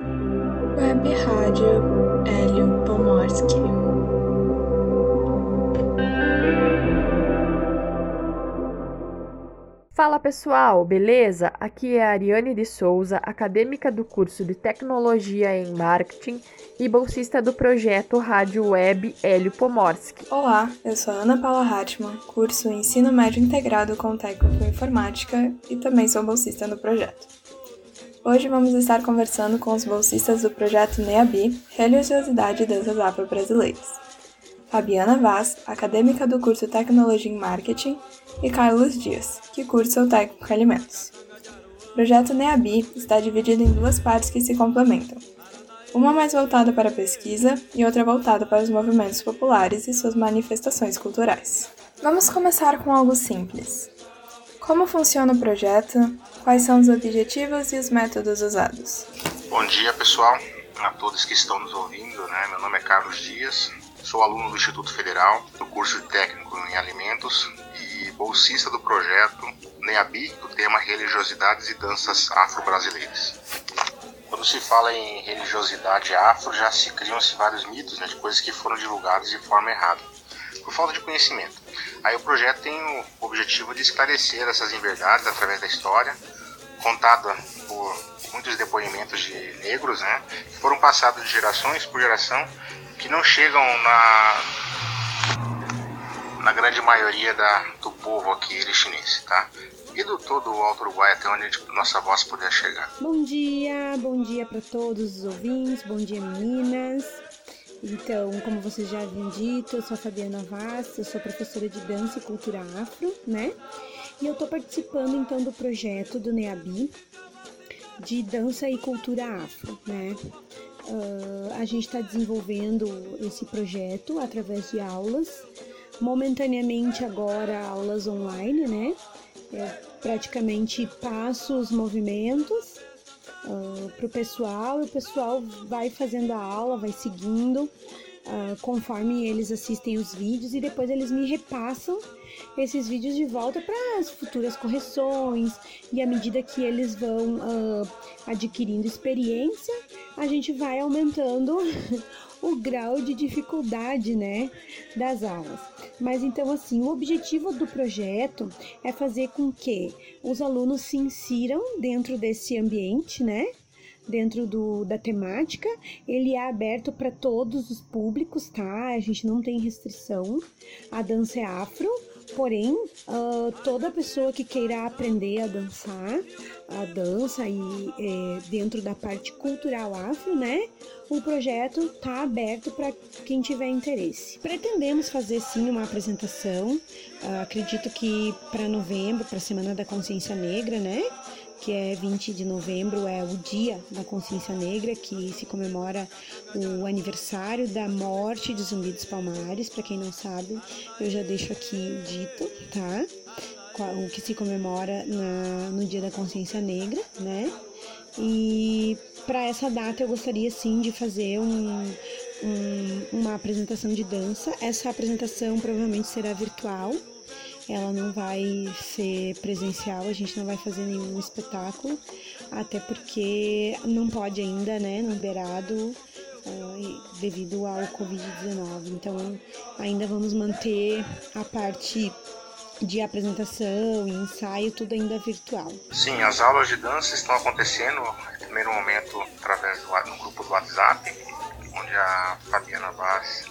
Web Rádio Hélio Pomorski. Fala pessoal, beleza? Aqui é a Ariane de Souza, acadêmica do curso de Tecnologia em Marketing e bolsista do projeto Rádio Web Hélio Pomorski. Olá, eu sou Ana Paula Hartmann, curso Ensino Médio Integrado com Técnico em Informática e também sou bolsista no projeto. Hoje vamos estar conversando com os bolsistas do projeto NEABI, Religiosidade e Danças Afro-Brasileiras. Fabiana Vaz, acadêmica do curso Tecnologia em Marketing, e Carlos Dias, que cursa o técnico em alimentos. O projeto NEABI está dividido em duas partes que se complementam. Uma mais voltada para a pesquisa e outra voltada para os movimentos populares e suas manifestações culturais. Vamos começar com algo simples. Como funciona o projeto? Quais são os objetivos e os métodos usados? Bom dia, pessoal, a todos que estão nos ouvindo. Né? Meu nome é Carlos Dias, Sou aluno do Instituto Federal, do curso de técnico em alimentos e bolsista do projeto NEABI, do tema Religiosidades e Danças Afro-Brasileiras. Quando se fala em religiosidade afro, já se criam-se vários mitos né, de coisas que foram divulgadas de forma errada, por falta de conhecimento. Aí o projeto tem o objetivo de esclarecer essas inverdades através da história, contada por muitos depoimentos de negros, né, que foram passados de gerações por geração que não chegam na na grande maioria da, do povo aqui chinês, tá? E do todo o Alto Uruguai até onde nossa voz puder chegar. Bom dia, bom dia para todos os ouvintes, bom dia meninas. Então, como vocês já haviam dito, eu sou a Fabiana Vaz, eu sou professora de dança e cultura afro, né? E eu tô participando então do projeto do NEABI de dança e cultura afro, né? Uh, a gente está desenvolvendo esse projeto através de aulas, momentaneamente agora aulas online, né? Eu praticamente passo os movimentos uh, para o pessoal e o pessoal vai fazendo a aula, vai seguindo uh, conforme eles assistem os vídeos e depois eles me repassam esses vídeos de volta para as futuras correções e à medida que eles vão uh, adquirindo experiência, a gente vai aumentando o grau de dificuldade, né, das aulas. Mas então assim, o objetivo do projeto é fazer com que os alunos se insiram dentro desse ambiente, né? Dentro do, da temática, ele é aberto para todos os públicos, tá? A gente não tem restrição. A dança é afro, Porém, uh, toda pessoa que queira aprender a dançar, a dança e é, dentro da parte cultural afro, né? O projeto está aberto para quem tiver interesse. Pretendemos fazer sim uma apresentação. Uh, acredito que para novembro, para a Semana da Consciência Negra, né? Que é 20 de novembro, é o Dia da Consciência Negra, que se comemora o aniversário da morte de Zumbi dos Palmares. Para quem não sabe, eu já deixo aqui dito, tá? O que se comemora na, no Dia da Consciência Negra, né? E para essa data eu gostaria sim de fazer um, um, uma apresentação de dança. Essa apresentação provavelmente será virtual, ela não vai ser presencial, a gente não vai fazer nenhum espetáculo, até porque não pode ainda, né, não liberado uh, devido ao Covid-19. Então, ainda vamos manter a parte de apresentação ensaio, tudo ainda virtual. Sim, as aulas de dança estão acontecendo, no primeiro momento, através do no grupo do WhatsApp, onde a Fabiana Vaz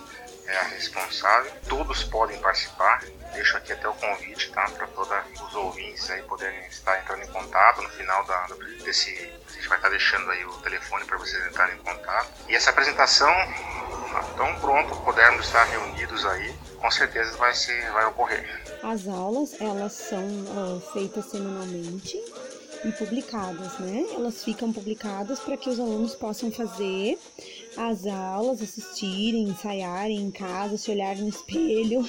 é a responsável. Todos podem participar, Deixo aqui até o convite, tá? Para todos os ouvintes aí poderem estar entrando em contato no final da, desse. A gente vai estar deixando aí o telefone para vocês entrarem em contato. E essa apresentação, tão pronto pudermos estar reunidos aí, com certeza vai, ser, vai ocorrer. As aulas, elas são uh, feitas semanalmente e publicadas, né? Elas ficam publicadas para que os alunos possam fazer as aulas, assistirem, ensaiarem em casa, se olharem no espelho,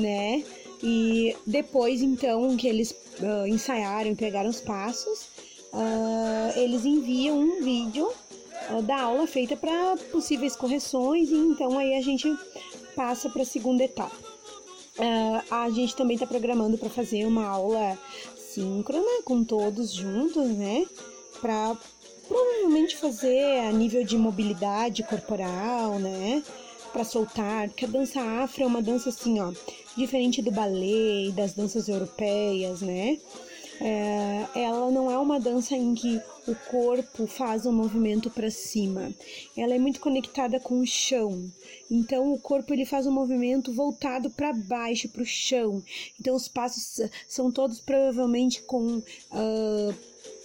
né? E depois, então, que eles uh, ensaiaram e pegaram os passos, uh, eles enviam um vídeo uh, da aula feita para possíveis correções e então aí a gente passa para a segunda etapa. a gente também está programando para fazer uma aula síncrona com todos juntos, né? Para provavelmente fazer a nível de mobilidade corporal, né? Para soltar, porque a dança afro é uma dança assim, ó, diferente do balé e das danças europeias, né? É, ela não é uma dança em que o corpo faz um movimento para cima. Ela é muito conectada com o chão. Então o corpo ele faz um movimento voltado para baixo, para o chão. Então os passos são todos provavelmente com uh,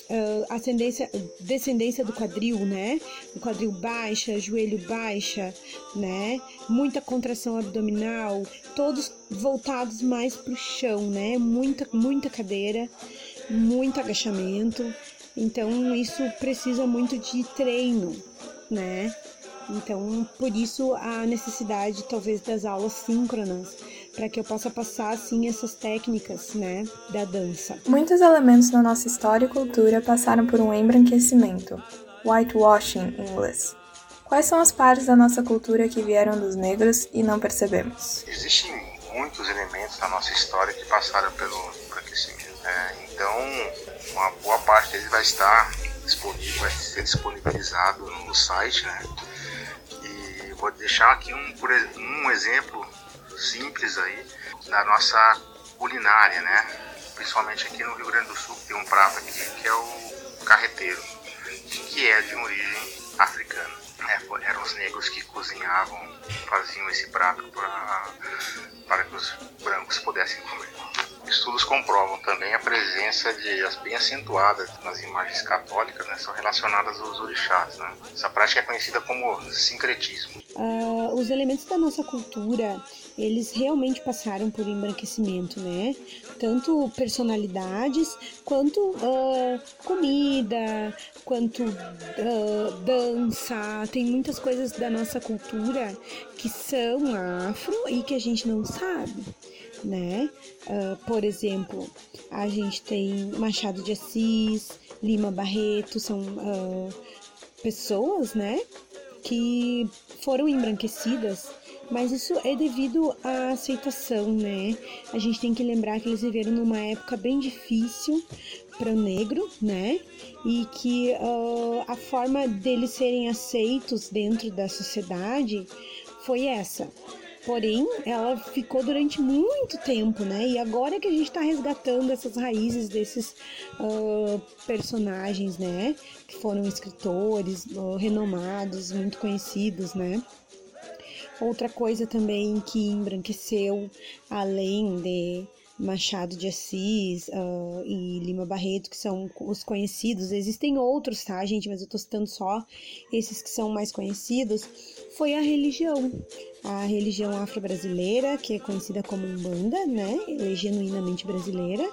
uh, ascendência, descendência do quadril, né? O quadril baixa, joelho baixa, né? Muita contração abdominal, todos voltados mais para o chão, né? Muita, muita cadeira muito agachamento. Então isso precisa muito de treino, né? Então, por isso a necessidade talvez das aulas síncronas, para que eu possa passar assim essas técnicas, né, da dança. Muitos elementos da nossa história e cultura passaram por um embranquecimento, whitewashing em inglês. Quais são as partes da nossa cultura que vieram dos negros e não percebemos? Existem muitos elementos da nossa história que passaram pelo embranquecimento. É, então, uma boa parte dele vai estar disponível, vai ser disponibilizado no site, né? E vou deixar aqui um, um exemplo simples aí da nossa culinária, né? Principalmente aqui no Rio Grande do Sul tem um prato aqui que é o carreteiro, que é de origem africana. É, eram os negros que cozinhavam, faziam esse prato para que os brancos pudessem comer. Estudos comprovam também a presença de as bem acentuadas nas imagens católicas, né, são relacionadas aos orixás. Né? Essa prática é conhecida como sincretismo. Uh, os elementos da nossa cultura, eles realmente passaram por embranquecimento, né? Tanto personalidades, quanto uh, comida, quanto uh, dança. Tem muitas coisas da nossa cultura que são afro e que a gente não sabe né? Uh, por exemplo, a gente tem Machado de Assis, Lima Barreto, são pessoas, né? Que foram embranquecidas, mas isso é devido à aceitação, né? A gente tem que lembrar que eles viveram numa época bem difícil para o negro, né? E que uh, a forma deles serem aceitos dentro da sociedade foi essa. Porém, ela ficou durante muito tempo, né? E agora que a gente está resgatando essas raízes desses uh, personagens, né? Que foram escritores uh, renomados, muito conhecidos, né? Outra coisa também que embranqueceu, além de Machado de Assis uh, e Lima Barreto, que são os conhecidos. Existem outros, tá, gente? Mas eu tô citando só esses que são mais conhecidos. Foi a religião. A religião afro-brasileira, que é conhecida como Umbanda, né? Ela é genuinamente brasileira.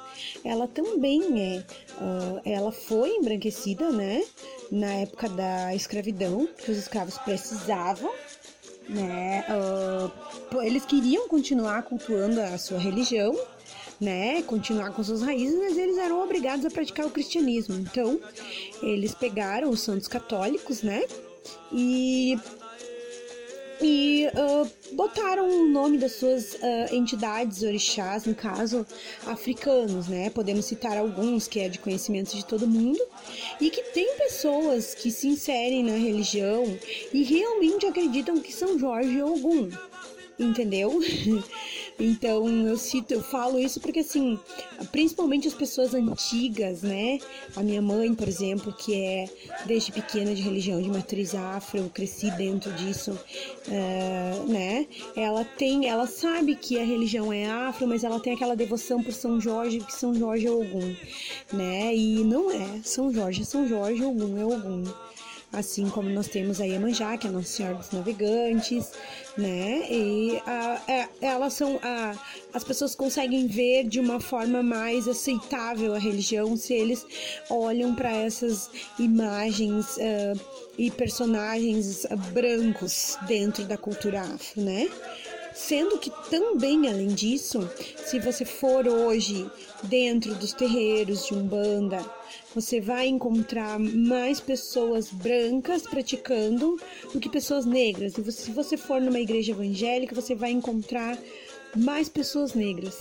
Ela também é. Uh, ela foi embranquecida, né? Na época da escravidão, que os escravos precisavam né? Uh, eles queriam continuar cultuando a sua religião, né, continuar com suas raízes, mas eles eram obrigados a praticar o cristianismo. Então, eles pegaram os santos católicos, né, e e uh, botaram o nome das suas uh, entidades orixás, no caso africanos, né? Podemos citar alguns que é de conhecimento de todo mundo e que tem pessoas que se inserem na religião e realmente acreditam que São Jorge é Ogum, entendeu? Então eu cito, eu falo isso porque assim, principalmente as pessoas antigas, né? A minha mãe, por exemplo, que é desde pequena de religião de matriz afro, eu cresci dentro disso, uh, né? Ela tem, ela sabe que a religião é afro, mas ela tem aquela devoção por São Jorge, que São Jorge é Ogum, né? E não é, São Jorge é São Jorge, Ogum é Ogum assim como nós temos a Iemanjá, que é a Nossa Senhora dos Navegantes, né? E a, é, elas são a, as pessoas conseguem ver de uma forma mais aceitável a religião se eles olham para essas imagens uh, e personagens brancos dentro da cultura afro, né? Sendo que também, além disso, se você for hoje dentro dos terreiros de Umbanda, você vai encontrar mais pessoas brancas praticando do que pessoas negras. E se você for numa igreja evangélica, você vai encontrar mais pessoas negras.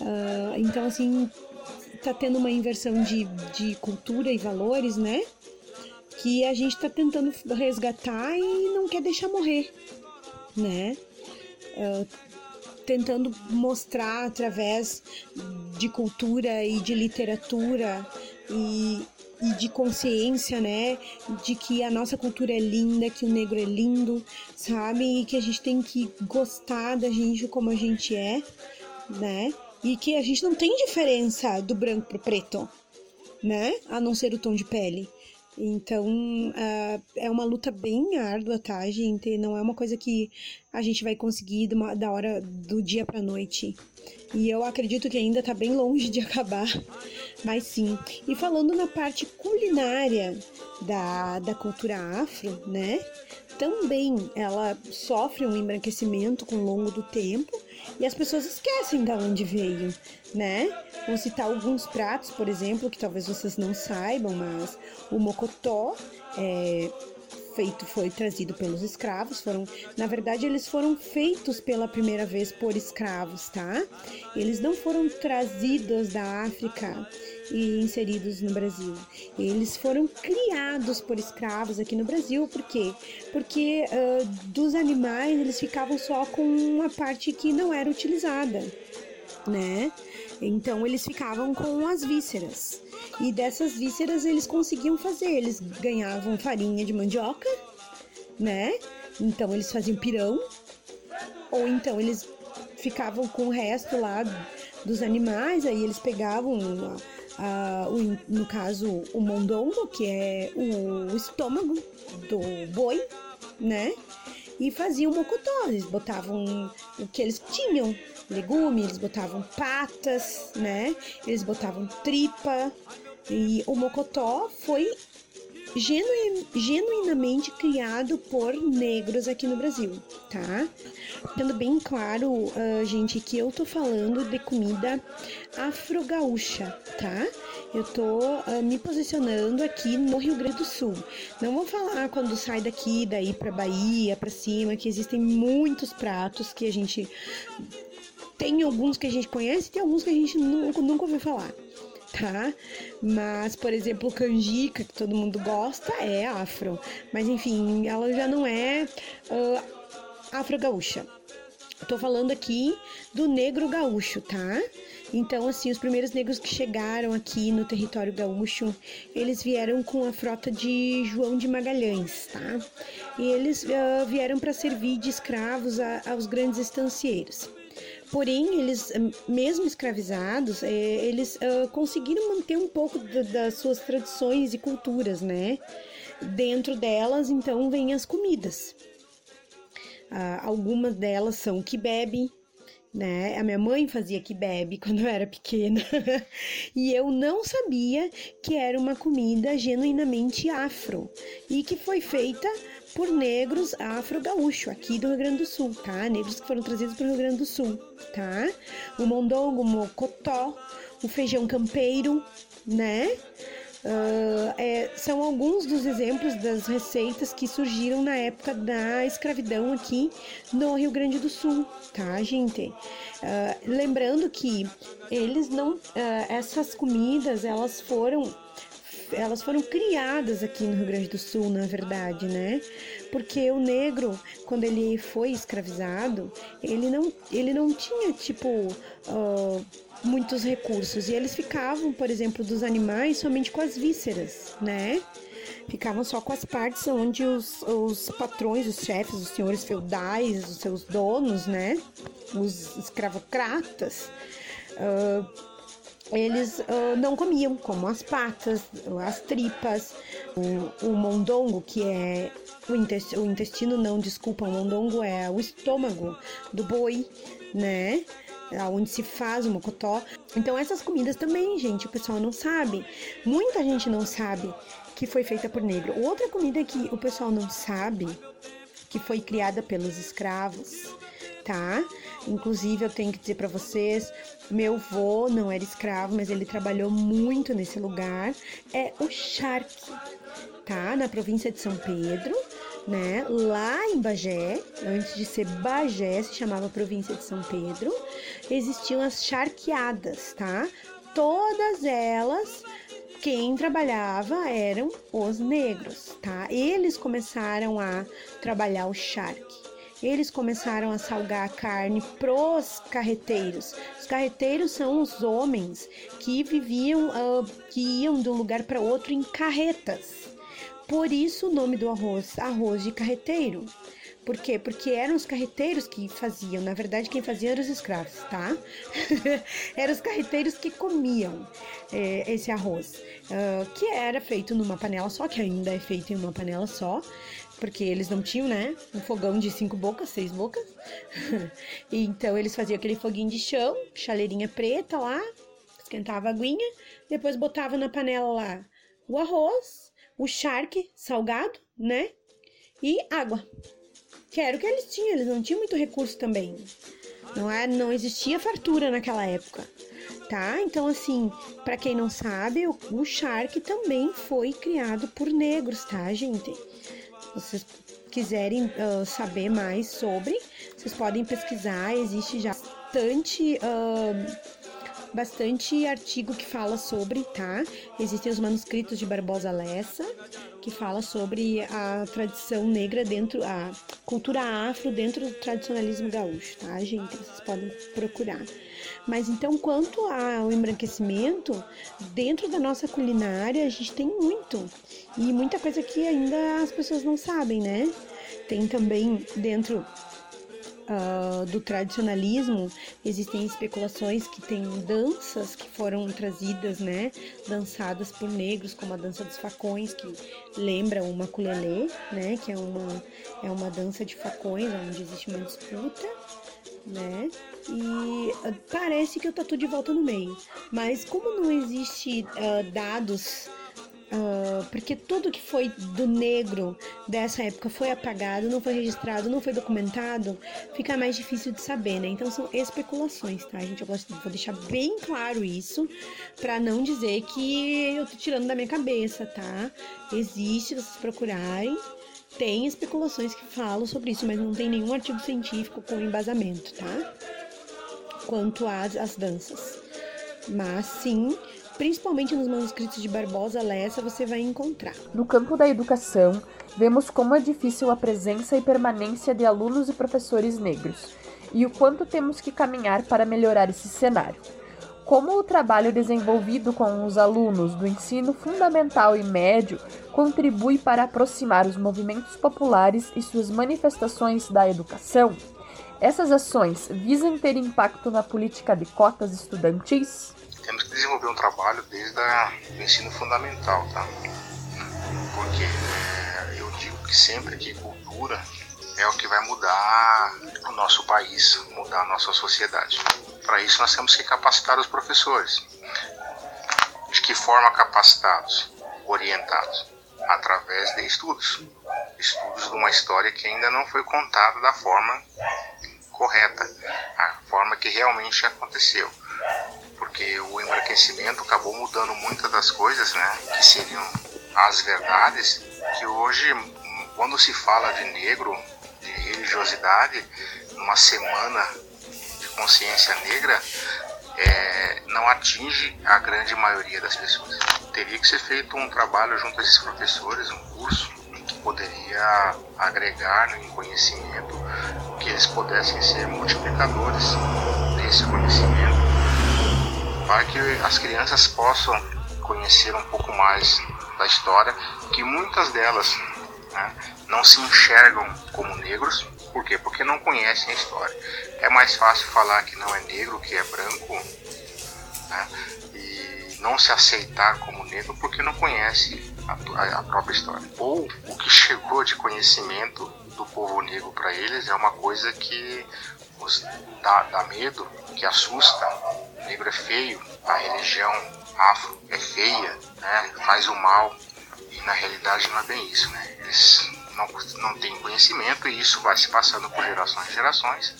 Uh, então, assim, tá tendo uma inversão de, de cultura e valores, né? que a gente está tentando resgatar e não quer deixar morrer, né? Uh, tentando mostrar através de cultura e de literatura e, e de consciência, né? De que a nossa cultura é linda, que o negro é lindo, sabe? E que a gente tem que gostar da gente como a gente é, né? E que a gente não tem diferença do branco pro preto, né? A não ser o tom de pele. Então, uh, é uma luta bem árdua, tá, gente? Não é uma coisa que a gente vai conseguir uma, da hora do dia pra noite. E eu acredito que ainda tá bem longe de acabar, mas sim. E falando na parte culinária da, da cultura afro, né? Também ela sofre um embranquecimento com o longo do tempo e as pessoas esquecem de onde veio, né? Vou citar alguns pratos, por exemplo, que talvez vocês não saibam, mas o mocotó é feito foi trazido pelos escravos, foram, na verdade, eles foram feitos pela primeira vez por escravos, tá? Eles não foram trazidos da África e inseridos no Brasil. Eles foram criados por escravos aqui no Brasil, por quê? Porque uh, dos animais eles ficavam só com uma parte que não era utilizada, né? Então eles ficavam com as vísceras. E dessas vísceras eles conseguiam fazer, eles ganhavam farinha de mandioca, né? Então eles faziam pirão, ou então eles ficavam com o resto lá dos animais, aí eles pegavam o, no caso o mondongo, que é o estômago do boi, né? E faziam mocotó, eles botavam o que eles tinham, legumes, eles botavam patas, né? Eles botavam tripa. E o mocotó foi genu genuinamente criado por negros aqui no Brasil, tá? Tendo bem claro, uh, gente, que eu tô falando de comida afro-gaúcha, tá? Eu tô uh, me posicionando aqui no Rio Grande do Sul. Não vou falar quando sai daqui, daí pra Bahia, pra cima, que existem muitos pratos que a gente tem alguns que a gente conhece e tem alguns que a gente nunca, nunca ouviu falar, tá? Mas, por exemplo, canjica, que todo mundo gosta, é afro. Mas, enfim, ela já não é uh, afro-gaúcha. Tô falando aqui do negro gaúcho, tá? Então, assim, os primeiros negros que chegaram aqui no território gaúcho, eles vieram com a frota de João de Magalhães, tá? E eles uh, vieram para servir de escravos a, aos grandes estancieiros. Porém, eles, hum, mesmo escravizados, é, eles uh, conseguiram manter um pouco das suas tradições e culturas, né? Dentro delas, então, vêm as comidas. Uh, algumas delas são que bebe, né? A minha mãe fazia que bebe quando eu era pequena e eu não sabia que era uma comida genuinamente afro e que foi feita por negros afro-gaúcho aqui do Rio Grande do Sul, tá? Negros que foram trazidos para o Rio Grande do Sul, tá? O mondongo, o mocotó, o feijão campeiro, né? Uh, é, são alguns dos exemplos das receitas que surgiram na época da escravidão aqui no Rio Grande do Sul, tá, gente? Uh, lembrando que eles não, uh, essas comidas elas foram elas foram criadas aqui no Rio Grande do Sul, na verdade, né? Porque o negro, quando ele foi escravizado, ele não, ele não tinha, tipo, uh, muitos recursos. E eles ficavam, por exemplo, dos animais somente com as vísceras, né? Ficavam só com as partes onde os, os patrões, os chefes, os senhores feudais, os seus donos, né? Os escravocratas. Uh, eles uh, não comiam, como as patas, as tripas, o, o mondongo, que é o intestino, o intestino, não, desculpa, o mondongo é o estômago do boi, né? Onde se faz o mocotó. Então, essas comidas também, gente, o pessoal não sabe. Muita gente não sabe que foi feita por negro. Outra comida que o pessoal não sabe, que foi criada pelos escravos, tá? Inclusive, eu tenho que dizer para vocês, meu avô não era escravo, mas ele trabalhou muito nesse lugar. É o charque, tá? Na província de São Pedro, né? Lá em Bagé, antes de ser Bagé, se chamava província de São Pedro, existiam as charqueadas, tá? Todas elas quem trabalhava eram os negros, tá? Eles começaram a trabalhar o charque. Eles começaram a salgar a carne pros carreteiros. Os carreteiros são os homens que viviam, uh, que iam de um lugar para outro em carretas. Por isso o nome do arroz, arroz de carreteiro. Por quê? Porque eram os carreteiros que faziam. Na verdade, quem fazia eram os escravos, tá? eram os carreteiros que comiam é, esse arroz, uh, que era feito numa panela só, que ainda é feito em uma panela só, porque eles não tinham, né? Um fogão de cinco bocas, seis bocas. então eles faziam aquele foguinho de chão, chaleirinha preta lá, esquentava a aguinha, depois botava na panela lá o arroz, o charque salgado, né? E água que era o que eles tinham, eles não tinham muito recurso também. Não, é, não existia fartura naquela época, tá? Então, assim, para quem não sabe, o, o Shark também foi criado por negros, tá, gente? Vocês quiserem uh, saber mais sobre, vocês podem pesquisar, existe já bastante. Uh, bastante artigo que fala sobre, tá? Existem os manuscritos de Barbosa Lessa, que fala sobre a tradição negra dentro, a cultura afro dentro do tradicionalismo gaúcho, tá, gente? Vocês podem procurar. Mas então, quanto ao embranquecimento, dentro da nossa culinária, a gente tem muito. E muita coisa que ainda as pessoas não sabem, né? Tem também dentro uh, do tradicionalismo, existem especulações que tem danças que foram trazidas, né, dançadas por negros, como a dança dos facões, que lembra uma maculelê, né, que é uma, é uma dança de facões, onde existe uma disputa, né, e uh, parece que tô tudo de volta no meio, mas como não existe uh, dados Uh, porque tudo que foi do negro dessa época foi apagado, não foi registrado, não foi documentado, fica mais difícil de saber, né? Então são especulações, tá, gente? Eu gosto, vou deixar bem claro isso, para não dizer que eu tô tirando da minha cabeça, tá? Existe, vocês procurarem, tem especulações que falam sobre isso, mas não tem nenhum artigo científico com embasamento, tá? Quanto às, às danças. Mas sim, principalmente nos manuscritos de Barbosa Lessa, você vai encontrar. No campo da educação, vemos como é difícil a presença e permanência de alunos e professores negros, e o quanto temos que caminhar para melhorar esse cenário. Como o trabalho desenvolvido com os alunos do ensino fundamental e médio contribui para aproximar os movimentos populares e suas manifestações da educação? Essas ações visam ter impacto na política de cotas estudantis? Temos que desenvolver um trabalho desde o ensino fundamental, tá? Porque é, eu digo que sempre que cultura é o que vai mudar o nosso país, mudar a nossa sociedade. Para isso nós temos que capacitar os professores. De que forma capacitados? Orientados através de estudos. Estudos de uma história que ainda não foi contada da forma correta, a forma que realmente aconteceu porque o embranquecimento acabou mudando muitas das coisas, né, que seriam as verdades, que hoje, quando se fala de negro, de religiosidade, numa semana de consciência negra, é, não atinge a grande maioria das pessoas. Teria que ser feito um trabalho junto a esses professores, um curso que poderia agregar em conhecimento, que eles pudessem ser multiplicadores desse conhecimento para que as crianças possam conhecer um pouco mais da história, que muitas delas né, não se enxergam como negros, por quê? Porque não conhecem a história. É mais fácil falar que não é negro, que é branco, né, e não se aceitar como negro porque não conhece a, a própria história. Ou o que chegou de conhecimento do povo negro para eles é uma coisa que os dá, dá medo, que assusta, negro é feio, a religião afro é feia, né, faz o mal, e na realidade não é bem isso, né? Eles não, não têm conhecimento e isso vai se passando por gerações e gerações.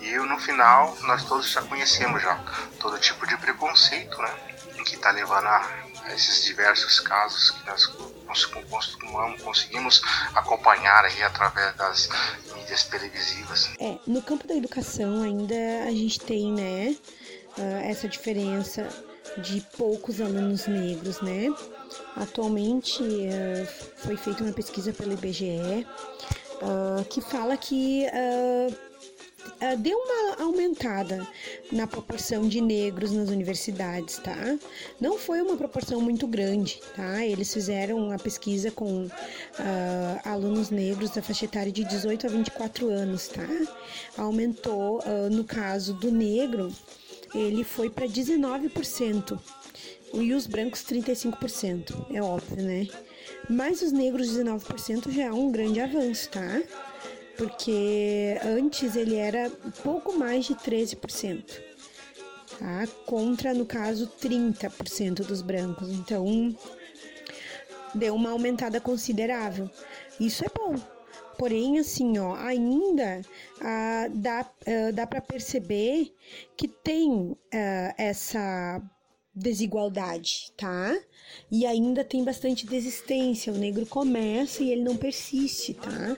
E no final nós todos já conhecemos já todo tipo de preconceito, né? Que está levando a, a esses diversos casos que nós costumamos, conseguimos acompanhar aí através das mídias televisivas. É, no campo da educação ainda a gente tem, né, uh, essa diferença de poucos alunos negros, né? Atualmente uh, foi feita uma pesquisa pelo IBGE uh, que fala que uh, deu uma aumentada na proporção de negros nas universidades, tá? Não foi uma proporção muito grande, tá? Eles fizeram uma pesquisa com uh, alunos negros da faixa etária de 18 a 24 anos, tá? Aumentou, uh, no caso do negro, ele foi para 19%. E os brancos 35%, é óbvio, né? Mas os negros 19% já é um grande avanço, tá? Porque antes ele era pouco mais de 13%, tá? Contra, no caso, 30% dos brancos. Então, deu uma aumentada considerável. Isso é bom. Porém, assim, ó, ainda ah, dá, ah, dá para perceber que tem ah, essa desigualdade, tá? E ainda tem bastante desistência. O negro começa e ele não persiste, tá?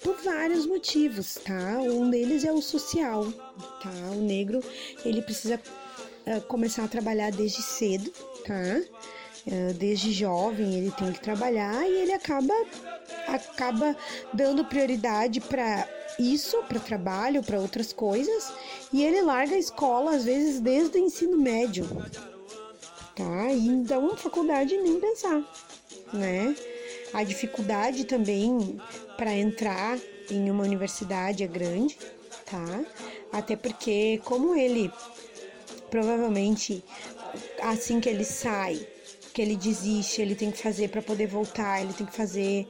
Por vários motivos, tá? Um deles é o social, tá? O negro, ele precisa uh, começar a trabalhar desde cedo, tá? Uh, desde jovem ele tem que trabalhar e ele acaba acaba dando prioridade para isso, para trabalho, para outras coisas, e ele larga a escola às vezes desde o ensino médio, tá? Então faculdade nem pensar, né? A dificuldade também para entrar em uma universidade é grande, tá? Até porque como ele provavelmente assim que ele sai que ele desiste, ele tem que fazer para poder voltar, ele tem que fazer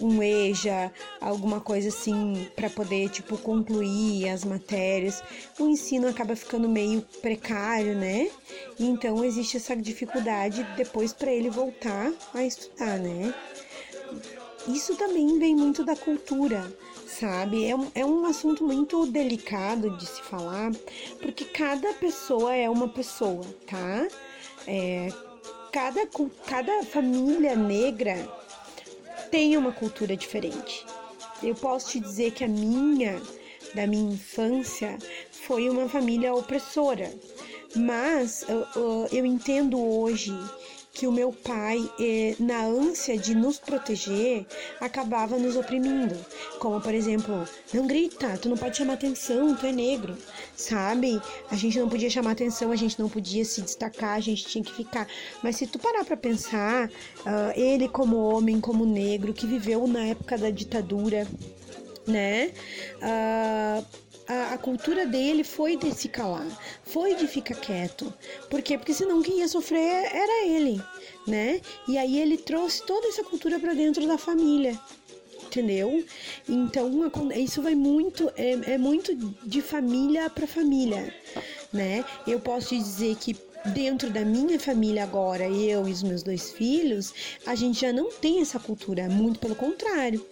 um EJA, alguma coisa assim para poder tipo concluir as matérias. O ensino acaba ficando meio precário, né? E então existe essa dificuldade depois para ele voltar a estudar, né? Isso também vem muito da cultura, sabe? É um, é um assunto muito delicado de se falar, porque cada pessoa é uma pessoa, tá? É, cada, cada família negra tem uma cultura diferente. Eu posso te dizer que a minha, da minha infância, foi uma família opressora. Mas eu, eu, eu entendo hoje que o meu pai, eh, na ânsia de nos proteger, acabava nos oprimindo. Como, por exemplo, não grita, tu não pode chamar atenção, tu é negro, sabe? A gente não podia chamar atenção, a gente não podia se destacar, a gente tinha que ficar. Mas se tu parar pra pensar, uh, ele como homem, como negro, que viveu na época da ditadura, né? Uh, a, a, cultura dele foi de se calar, foi de ficar quieto. Por quê? Porque senão quem ia sofrer era ele, né? E aí ele trouxe toda essa cultura para dentro da família. Entendeu? Então isso vai muito, é, é muito de família para família, né? Eu posso te dizer que dentro da minha família agora, eu e os meus dois filhos, a gente já não tem essa cultura, muito pelo contrário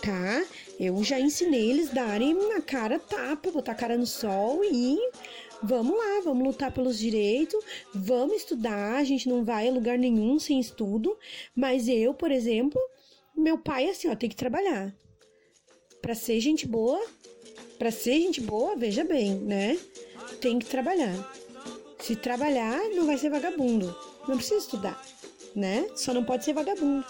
tá? Eu já ensinei eles darem na cara tapa, botar a cara no sol e vamos lá, vamos lutar pelos direitos, vamos estudar, a gente não vai a lugar nenhum sem estudo, mas eu, por exemplo, meu pai assim, ó, tem que trabalhar. Para ser gente boa, para ser gente boa, veja bem, né? Tem que trabalhar. Se trabalhar, não vai ser vagabundo. Não precisa estudar, né? Só não pode ser vagabundo.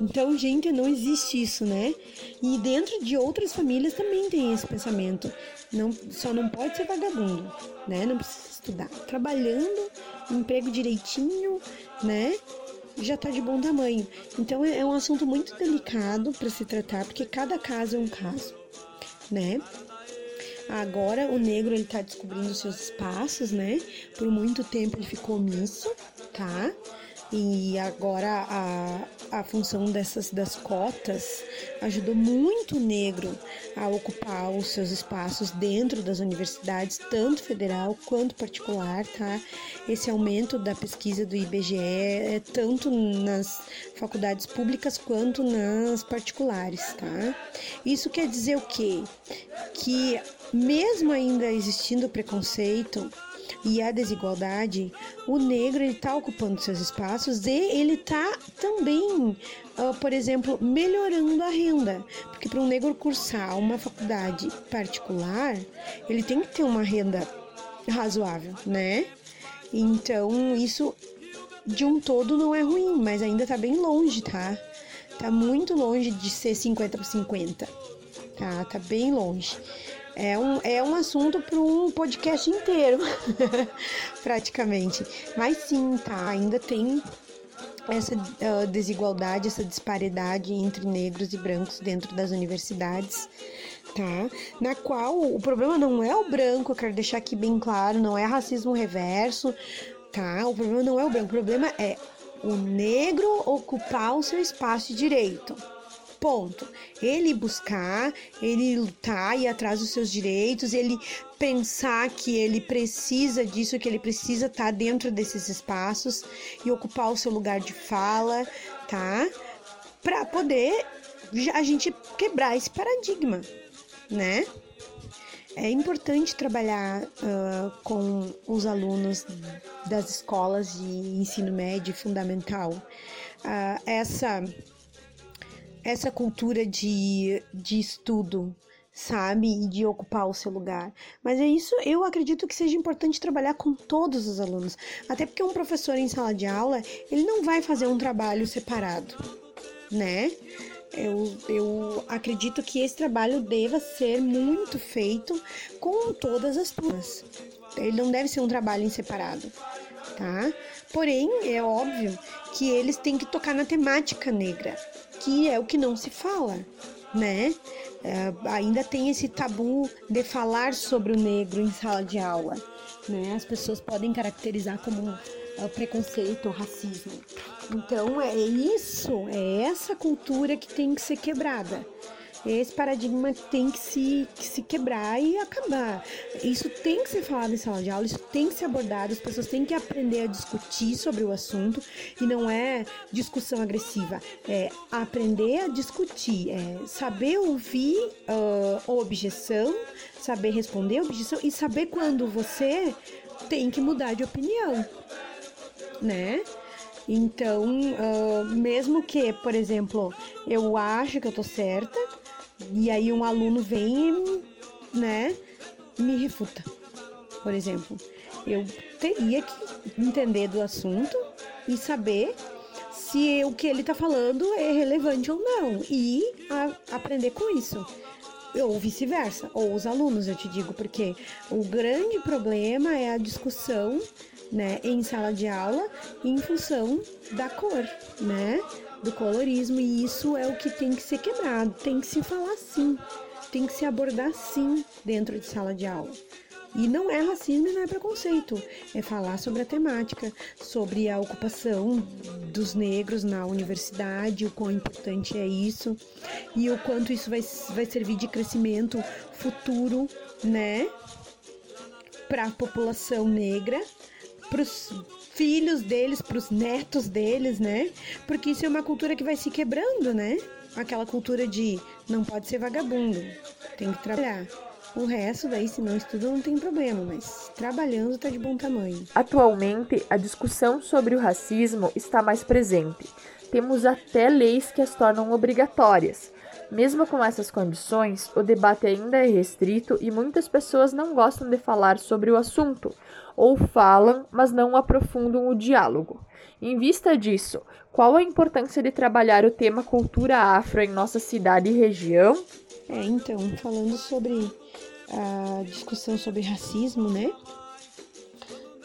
Então, gente, não existe isso, né? E dentro de outras famílias também tem esse pensamento. Não, só não pode ser vagabundo, né? Não precisa estudar. Trabalhando, emprego direitinho, né? Já tá de bom tamanho. Então é, é um assunto muito delicado para se tratar, porque cada caso é um caso, né? Agora o negro ele tá descobrindo seus espaços, né? Por muito tempo ele ficou omisso, tá? E agora a, a função dessas das cotas ajudou muito o negro a ocupar os seus espaços dentro das universidades, tanto federal quanto particular, tá? Esse aumento da pesquisa do IBGE é tanto nas faculdades públicas quanto nas particulares, tá? Isso quer dizer o quê? Que mesmo ainda existindo preconceito, e a desigualdade, o negro está ocupando seus espaços e ele está também, uh, por exemplo, melhorando a renda, porque para um negro cursar uma faculdade particular, ele tem que ter uma renda razoável, né? Então, isso de um todo não é ruim, mas ainda tá bem longe, tá? Tá muito longe de ser 50 por 50. Tá, tá bem longe. É um, é um assunto para um podcast inteiro, praticamente. Mas sim, tá, ainda tem essa uh, desigualdade, essa disparidade entre negros e brancos dentro das universidades, tá? Na qual o problema não é o branco, eu quero deixar aqui bem claro, não é racismo reverso, tá? O problema não é o branco, o problema é o negro ocupar o seu espaço de direito. Ponto. Ele buscar, ele lutar e atrás dos seus direitos, ele pensar que ele precisa disso, que ele precisa estar tá dentro desses espaços e ocupar o seu lugar de fala, tá? Para poder a gente quebrar esse paradigma, né? É importante trabalhar uh, com os alunos das escolas de ensino médio fundamental. Uh, essa, essa cultura de, de estudo, sabe? E de ocupar o seu lugar. Mas é isso, eu acredito que seja importante trabalhar com todos os alunos. Até porque um professor em sala de aula, ele não vai fazer um trabalho separado, né? Eu, eu acredito que esse trabalho deva ser muito feito com todas as turmas. Ele não deve ser um trabalho em separado, tá? Porém, é óbvio que eles têm que tocar na temática negra, que é o que não se fala, né? É, ainda tem esse tabu de falar sobre o negro em sala de aula, né? As pessoas podem caracterizar como uh, preconceito ou racismo. Então é isso, é essa cultura que tem que ser quebrada. Esse paradigma tem que se, que se quebrar e acabar. Isso tem que ser falado em sala de aula, isso tem que ser abordado, as pessoas têm que aprender a discutir sobre o assunto e não é discussão agressiva, é aprender a discutir, é saber ouvir uh, objeção, saber responder objeção e saber quando você tem que mudar de opinião, né? Então, uh, mesmo que, por exemplo, eu acho que eu tô certa, e aí um aluno vem e, né, me refuta, por exemplo. Eu teria que entender do assunto e saber se o que ele tá falando é relevante ou não e a, aprender com isso ou vice-versa, ou os alunos, eu te digo, porque o grande problema é a discussão né, em sala de aula em função da cor, né, do colorismo e isso é o que tem que ser quebrado, tem que se falar sim, tem que se abordar sim dentro de sala de aula. E não é racismo e não é preconceito, é falar sobre a temática, sobre a ocupação dos negros na universidade, o quão importante é isso e o quanto isso vai, vai servir de crescimento futuro, né, para a população negra pros filhos deles, pros netos deles, né? Porque isso é uma cultura que vai se quebrando, né? Aquela cultura de não pode ser vagabundo, tem que trabalhar. O resto, daí, se não estuda, não tem problema, mas trabalhando tá de bom tamanho. Atualmente, a discussão sobre o racismo está mais presente. Temos até leis que as tornam obrigatórias. Mesmo com essas condições, o debate ainda é restrito e muitas pessoas não gostam de falar sobre o assunto, ou falam, mas não aprofundam o diálogo. Em vista disso, qual a importância de trabalhar o tema cultura afro em nossa cidade e região? É, então, falando sobre a discussão sobre racismo, né?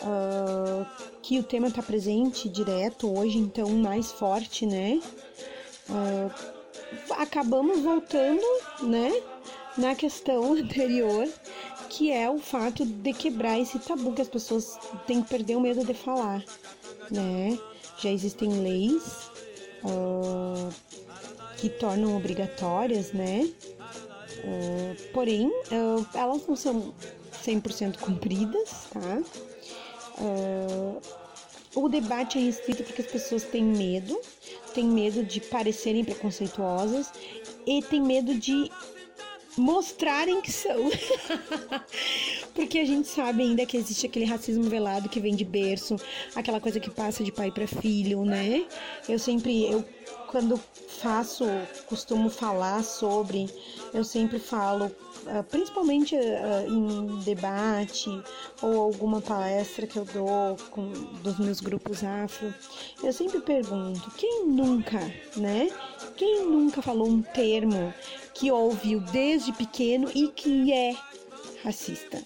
Uh, que o tema está presente direto hoje, então mais forte, né? Uh, acabamos voltando, né? Na questão anterior que é o fato de quebrar esse tabu que as pessoas têm que perder o medo de falar, né? Já existem leis uh, que tornam obrigatórias, né? Uh, porém, uh, elas não são 100% cumpridas, tá? o debate é restrito porque as pessoas têm medo, têm medo de parecerem preconceituosas e têm medo de mostrarem que são. porque a gente sabe ainda que existe aquele racismo velado que vem de berço, aquela coisa que passa de pai para filho, né? Eu sempre, eu quando faço, costumo falar sobre, eu sempre falo, ah, principalmente ah, em debate ou alguma palestra que eu dou com dos meus grupos afro, eu sempre pergunto, quem nunca, né? Quem nunca falou um termo que ouviu desde pequeno e que é racista?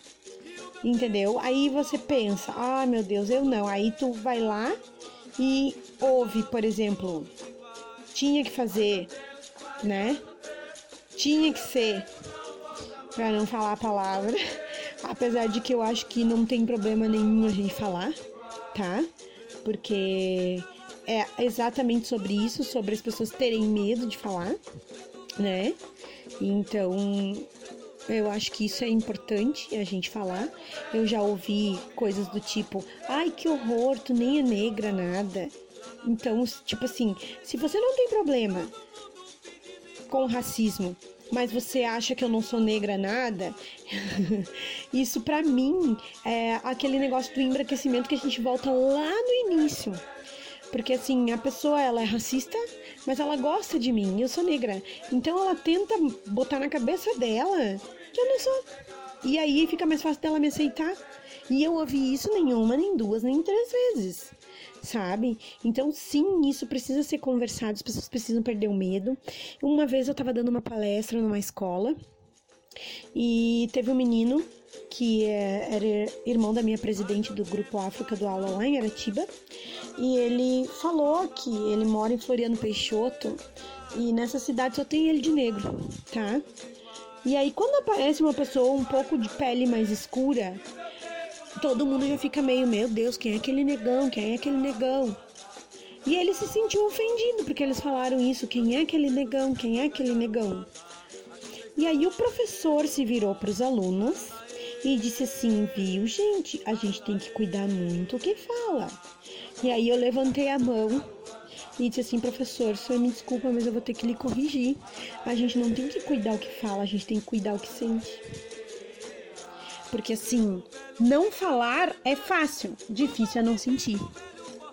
Entendeu? Aí você pensa, ah, meu Deus, eu não. Aí tu vai lá e ouve, por exemplo, tinha que fazer, né? Tinha que ser, para não falar a palavra. Apesar de que eu acho que não tem problema nenhum a gente falar, tá? Porque é exatamente sobre isso, sobre as pessoas terem medo de falar, né? Então, eu acho que isso é importante a gente falar. Eu já ouvi coisas do tipo: ai que horror, tu nem é negra, nada. Então, tipo assim, se você não tem problema com racismo, mas você acha que eu não sou negra nada, isso para mim é aquele negócio do embraquecimento que a gente volta lá no início. Porque assim, a pessoa ela é racista, mas ela gosta de mim, eu sou negra. Então ela tenta botar na cabeça dela que eu não sou. E aí fica mais fácil dela me aceitar. E eu ouvi isso nenhuma, nem duas, nem três vezes sabe? Então, sim, isso precisa ser conversado, as pessoas precisam perder o medo. Uma vez eu tava dando uma palestra numa escola e teve um menino que é, era irmão da minha presidente do grupo África do Aula lá em Aratiba, e ele falou que ele mora em Floriano Peixoto e nessa cidade só tem ele de negro, tá? E aí quando aparece uma pessoa um pouco de pele mais escura, todo mundo já fica meio, meu Deus, quem é aquele negão? Quem é aquele negão? E ele se sentiu ofendido porque eles falaram isso, quem é aquele negão? Quem é aquele negão? E aí o professor se virou para os alunos e disse assim: "Viu, gente, a gente tem que cuidar muito o que fala". E aí eu levantei a mão e disse assim: "Professor, senhor me desculpa, mas eu vou ter que lhe corrigir. A gente não tem que cuidar o que fala, a gente tem que cuidar o que sente". Porque assim, não falar é fácil, difícil é não sentir,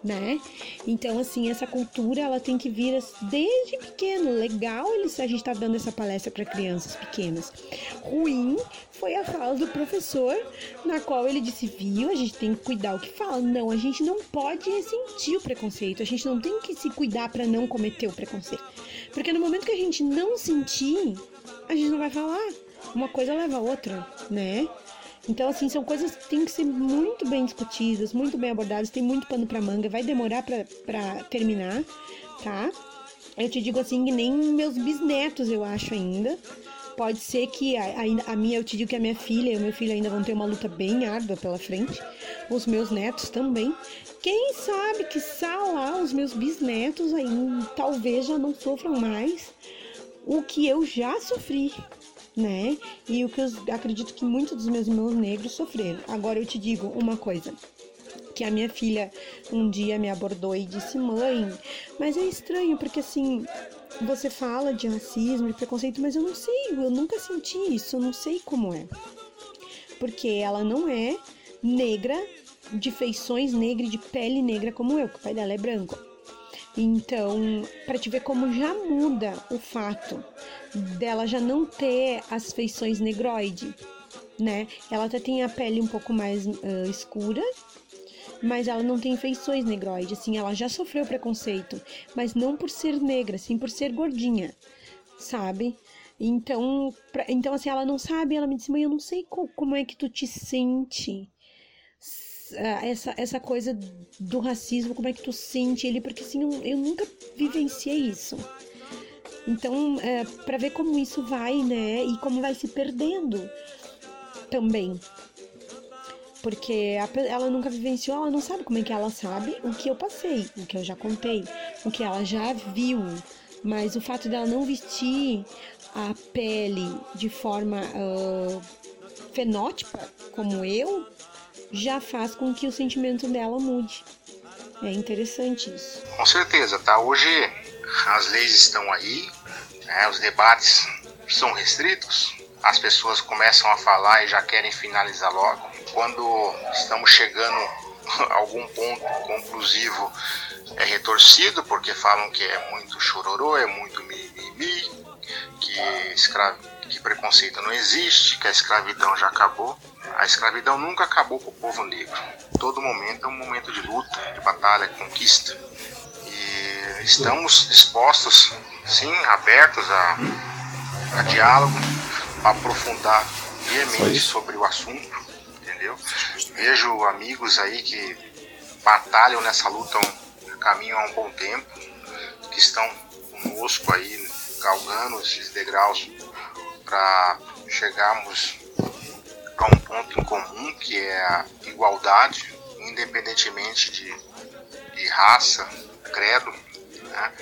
né? Então, assim, essa cultura ela tem que vir desde pequeno. Legal eles, a gente tá dando essa palestra para crianças pequenas. Ruim foi a fala do professor, na qual ele disse: viu, a gente tem que cuidar o que fala. Não, a gente não pode sentir o preconceito, a gente não tem que se cuidar para não cometer o preconceito. Porque no momento que a gente não sentir, a gente não vai falar. Uma coisa leva a outra, né? Então, assim, são coisas que têm que ser muito bem discutidas, muito bem abordadas, tem muito pano para manga, vai demorar para terminar, tá? Eu te digo assim, que nem meus bisnetos eu acho ainda. Pode ser que a, a, a, minha, eu te digo que a minha filha e o meu filho ainda vão ter uma luta bem árdua pela frente. Os meus netos também. Quem sabe que lá os meus bisnetos ainda talvez já não sofram mais o que eu já sofri, né? E o que eu acredito que muitos dos meus irmãos negros sofreram. Agora eu te digo uma coisa que a minha filha um dia me abordou e disse: "Mãe, mas é estranho porque assim, você fala de racismo, de preconceito, mas eu não sei, eu nunca senti isso, eu não sei como é". Porque ela não é negra, de feições negras, de pele negra como eu, que o pai dela é branco. Então, para te ver como já muda o fato dela já não ter as feições negroide, né? Ela até tem a pele um pouco mais uh, escura, mas ela não tem feições negroide, assim, ela já sofreu preconceito, mas não por ser negra, sim por ser gordinha, sabe? Então, pra, então assim, ela não sabe, ela me disse, mãe, eu não sei co como é que tu te sente essa, essa coisa do racismo, como é que tu sente ele, porque assim, eu, eu nunca vivenciei isso. Então, é, para ver como isso vai, né, e como vai se perdendo também. Porque a, ela nunca vivenciou, ela não sabe como é que ela sabe o que eu passei, o que eu já contei, o que ela já viu. Mas o fato dela não vestir a pele de forma uh, fenótipa, como eu, já faz com que o sentimento dela mude. É interessante isso. Com certeza, tá? Hoje as leis estão aí, né? os debates são restritos, as pessoas começam a falar e já querem finalizar logo. Quando estamos chegando a algum ponto conclusivo, é retorcido porque falam que é muito chororô, é muito mimimi, que, escra... que preconceito não existe, que a escravidão já acabou. A escravidão nunca acabou com o povo negro. Todo momento é um momento de luta, de batalha, de conquista. E estamos dispostos, sim, abertos a, a diálogo, a aprofundar veemente sobre o assunto, entendeu? Vejo amigos aí que batalham nessa luta, caminham há um bom tempo, que estão conosco aí, galgando esses degraus para chegarmos a um ponto em comum que é a igualdade, independentemente de, de raça, credo, né?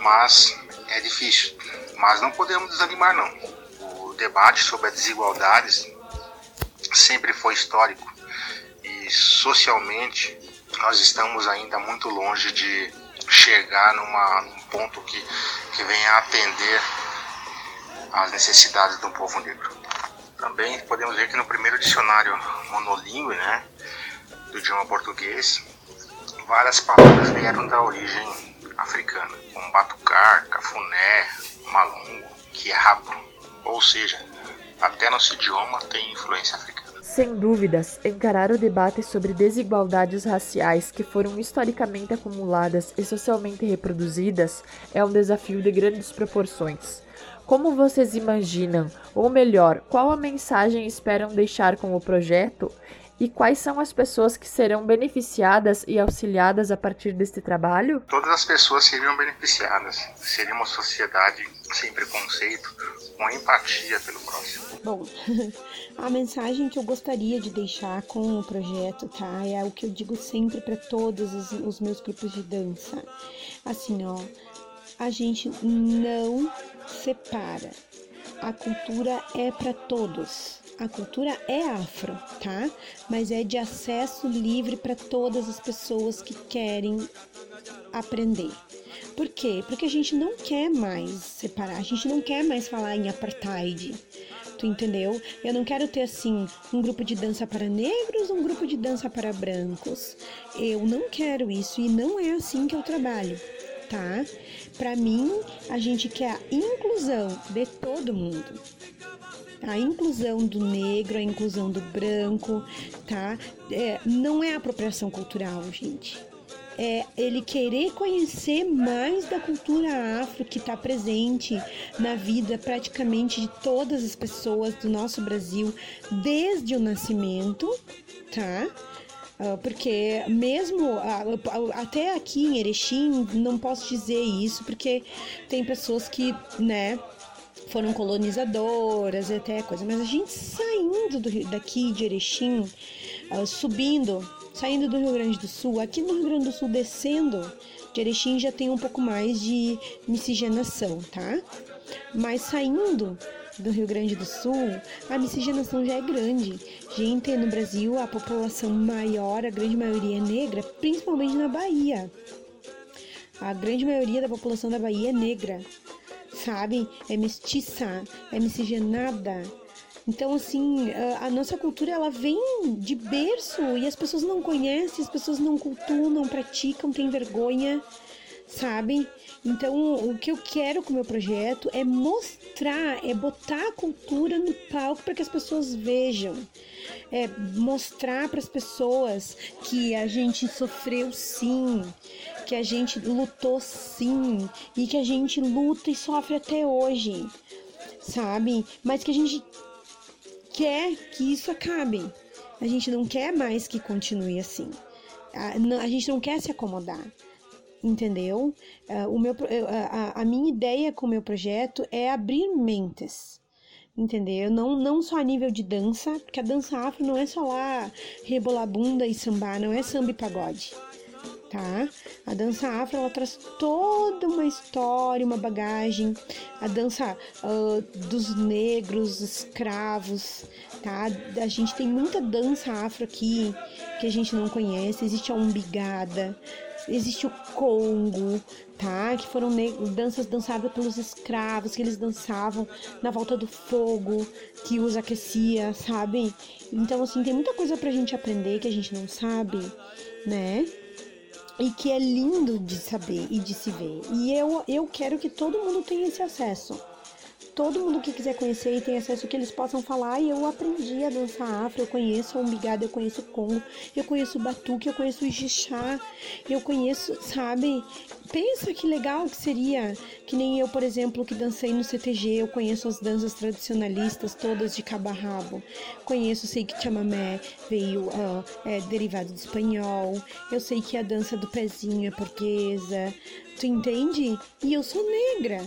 mas é difícil. Mas não podemos desanimar não. O debate sobre as desigualdades sempre foi histórico e socialmente nós estamos ainda muito longe de chegar numa, num ponto que, que venha atender às necessidades do povo negro. Também podemos ver que no primeiro dicionário monolíngue, né, do idioma português, várias palavras vieram da origem africana, como batucar, cafuné, malungo, quiabo, ou seja, até nosso idioma tem influência africana. Sem dúvidas, encarar o debate sobre desigualdades raciais que foram historicamente acumuladas e socialmente reproduzidas é um desafio de grandes proporções. Como vocês imaginam, ou melhor, qual a mensagem esperam deixar com o projeto e quais são as pessoas que serão beneficiadas e auxiliadas a partir deste trabalho? Todas as pessoas seriam beneficiadas. Seria uma sociedade sem preconceito, com empatia pelo próximo. Bom, a mensagem que eu gostaria de deixar com o projeto, tá? É o que eu digo sempre para todos os, os meus grupos de dança. Assim, ó, a gente não separa. A cultura é para todos. A cultura é afro, tá? Mas é de acesso livre para todas as pessoas que querem aprender. Por quê? Porque a gente não quer mais separar, a gente não quer mais falar em apartheid. Tu entendeu? Eu não quero ter assim um grupo de dança para negros, um grupo de dança para brancos. Eu não quero isso e não é assim que eu trabalho, tá? Para mim, a gente quer a inclusão de todo mundo. A inclusão do negro, a inclusão do branco, tá? É, não é apropriação cultural, gente. É ele querer conhecer mais da cultura afro que está presente na vida praticamente de todas as pessoas do nosso Brasil desde o nascimento, tá? Ah, porque mesmo até aqui em Erechim, não posso dizer isso, porque tem pessoas que, né, foram colonizadoras e até coisa, mas a gente saindo do, daqui de Erechim, uh, subindo, saindo do Rio Grande do Sul, aqui no Rio Grande do Sul descendo de Erechim já tem um pouco mais de miscigenação, tá? Mas saindo do Rio Grande do Sul, a miscigenação já é grande. Gente, no Brasil, a população maior, a grande maioria é negra, principalmente na Bahia. A grande maioria da população da Bahia é negra, sabe? É mestiça, é miscigenada. Então, assim, a nossa cultura ela vem de berço e as pessoas não conhecem, as pessoas não cultuam, não praticam, têm vergonha, sabe? Então, o que eu quero com o meu projeto é mostrar, é botar a cultura no palco para que as pessoas vejam. É mostrar para as pessoas que a gente sofreu sim, que a gente lutou sim e que a gente luta e sofre até hoje, sabe? Mas que a gente quer que isso acabe. A gente não quer mais que continue assim. A, a gente não quer se acomodar entendeu? Uh, o meu, a, a minha ideia com o meu projeto é abrir mentes, entendeu? Não, não só a nível de dança, porque a dança afro não é só lá rebolar bunda e sambar, não é samba e pagode, tá? A dança afro ela traz toda uma história, uma bagagem, a dança uh, dos negros, escravos, tá? A gente tem muita dança afro aqui que a gente não conhece, existe a umbigada, existe o Congo, tá? Que foram danças dançadas pelos escravos, que eles dançavam na volta do fogo, que os aquecia, sabe? Então, assim, tem muita coisa pra gente aprender que a gente não sabe, né? E que é lindo de saber e de se ver. E eu, eu quero que todo mundo tenha esse acesso todo mundo que quiser conhecer e tem acesso que eles possam falar. E eu aprendi a dançar afro, eu conheço a umbigada, eu conheço o congo, eu conheço o batuque, eu conheço o ijixá, eu conheço, sabe? Pensa que legal que seria, que nem eu, por exemplo, que dancei no CTG, eu conheço as danças tradicionalistas todas de cabo a rabo. Conheço, sei que chamamé veio uh, é, derivado do espanhol. Eu sei que a dança do pezinho é portuguesa. Tu entende? E eu sou negra.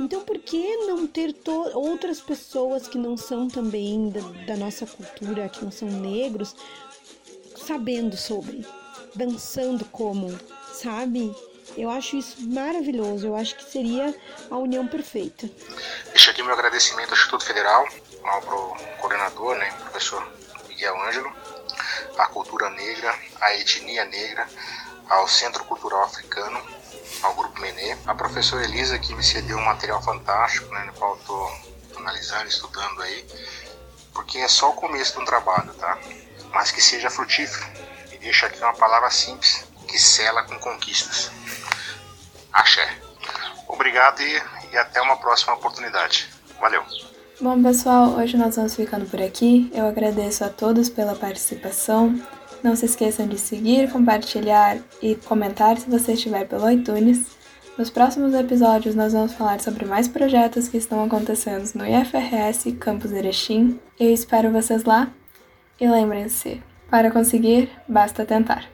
Então por que não ter outras pessoas que não são também da, da nossa cultura, que não são negros, sabendo sobre, dançando como, sabe? Eu acho isso maravilhoso. Eu acho que seria a união perfeita. Deixo aqui meu agradecimento ao Instituto Federal, ao pro coordenador, né, professor Miguel Ângelo, à cultura negra, à etnia negra, ao Centro Cultural Africano, ao Grupo Menê. A professora Elisa que me cedeu um material fantástico, né, no qual estou analisando, estudando aí, porque é só o começo de um trabalho, tá? Mas que seja frutífero. E deixa aqui uma palavra simples, que sela com conquistas. Axé. Obrigado e, e até uma próxima oportunidade. Valeu! Bom, pessoal, hoje nós vamos ficando por aqui. Eu agradeço a todos pela participação. Não se esqueçam de seguir, compartilhar e comentar se você estiver pelo iTunes. Nos próximos episódios, nós vamos falar sobre mais projetos que estão acontecendo no IFRS Campus Erechim. Eu espero vocês lá e lembrem-se: para conseguir, basta tentar.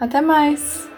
Até mais!